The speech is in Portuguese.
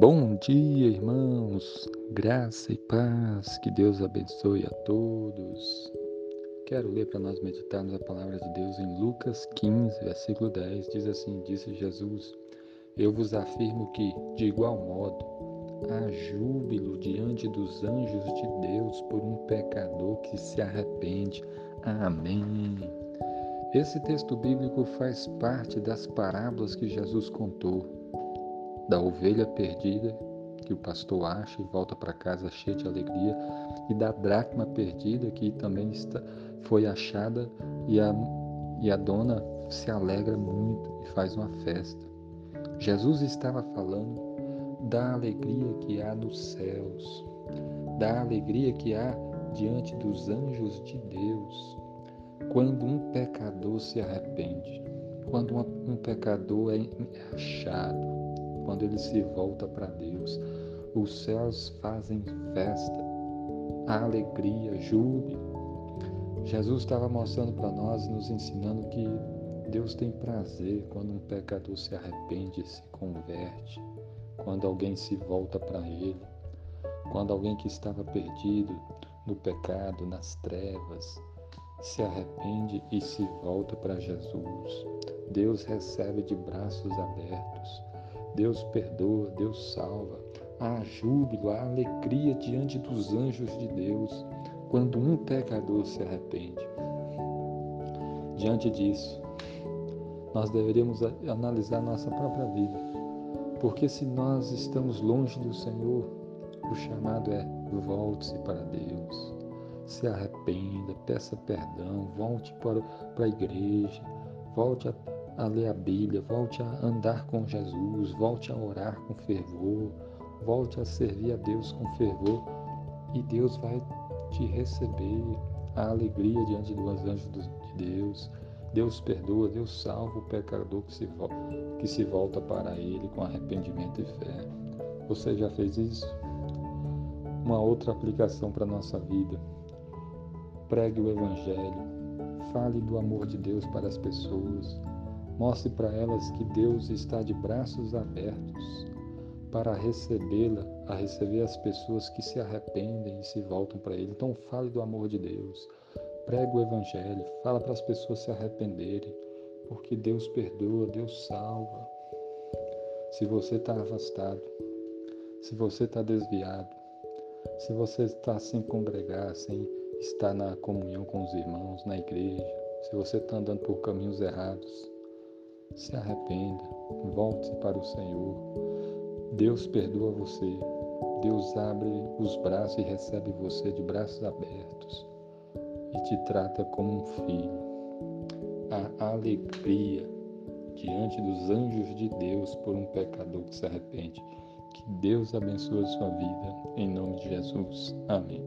Bom dia, irmãos. Graça e paz. Que Deus abençoe a todos. Quero ler para nós meditarmos a palavra de Deus em Lucas 15, versículo 10. Diz assim: Disse Jesus: Eu vos afirmo que, de igual modo, há júbilo diante dos anjos de Deus por um pecador que se arrepende. Amém. Esse texto bíblico faz parte das parábolas que Jesus contou da ovelha perdida que o pastor acha e volta para casa cheio de alegria, e da dracma perdida que também está, foi achada e a, e a dona se alegra muito e faz uma festa. Jesus estava falando da alegria que há nos céus, da alegria que há diante dos anjos de Deus, quando um pecador se arrepende, quando um pecador é achado, quando ele se volta para Deus. Os céus fazem festa, alegria, júbilo. Jesus estava mostrando para nós, nos ensinando que Deus tem prazer quando um pecador se arrepende e se converte, quando alguém se volta para Ele, quando alguém que estava perdido no pecado, nas trevas, se arrepende e se volta para Jesus. Deus recebe de braços abertos. Deus perdoa, Deus salva. Há júbilo, há alegria diante dos anjos de Deus quando um pecador se arrepende. Diante disso, nós deveríamos analisar nossa própria vida, porque se nós estamos longe do Senhor, o chamado é volte-se para Deus, se arrependa, peça perdão, volte para, para a igreja, volte a a ler a Bíblia, volte a andar com Jesus, volte a orar com fervor, volte a servir a Deus com fervor e Deus vai te receber a alegria diante dos anjos de Deus. Deus perdoa, Deus salva o pecador que se, que se volta para Ele com arrependimento e fé. Você já fez isso? Uma outra aplicação para a nossa vida. Pregue o Evangelho. Fale do amor de Deus para as pessoas. Mostre para elas que Deus está de braços abertos para recebê-la, a receber as pessoas que se arrependem e se voltam para Ele. Então fale do amor de Deus, pregue o Evangelho, fala para as pessoas se arrependerem, porque Deus perdoa, Deus salva. Se você está afastado, se você está desviado, se você está sem congregar, sem estar na comunhão com os irmãos, na igreja, se você está andando por caminhos errados, se arrependa, volte para o Senhor. Deus perdoa você. Deus abre os braços e recebe você de braços abertos e te trata como um filho. A alegria diante dos anjos de Deus por um pecador que se arrepende. Que Deus abençoe a sua vida, em nome de Jesus. Amém.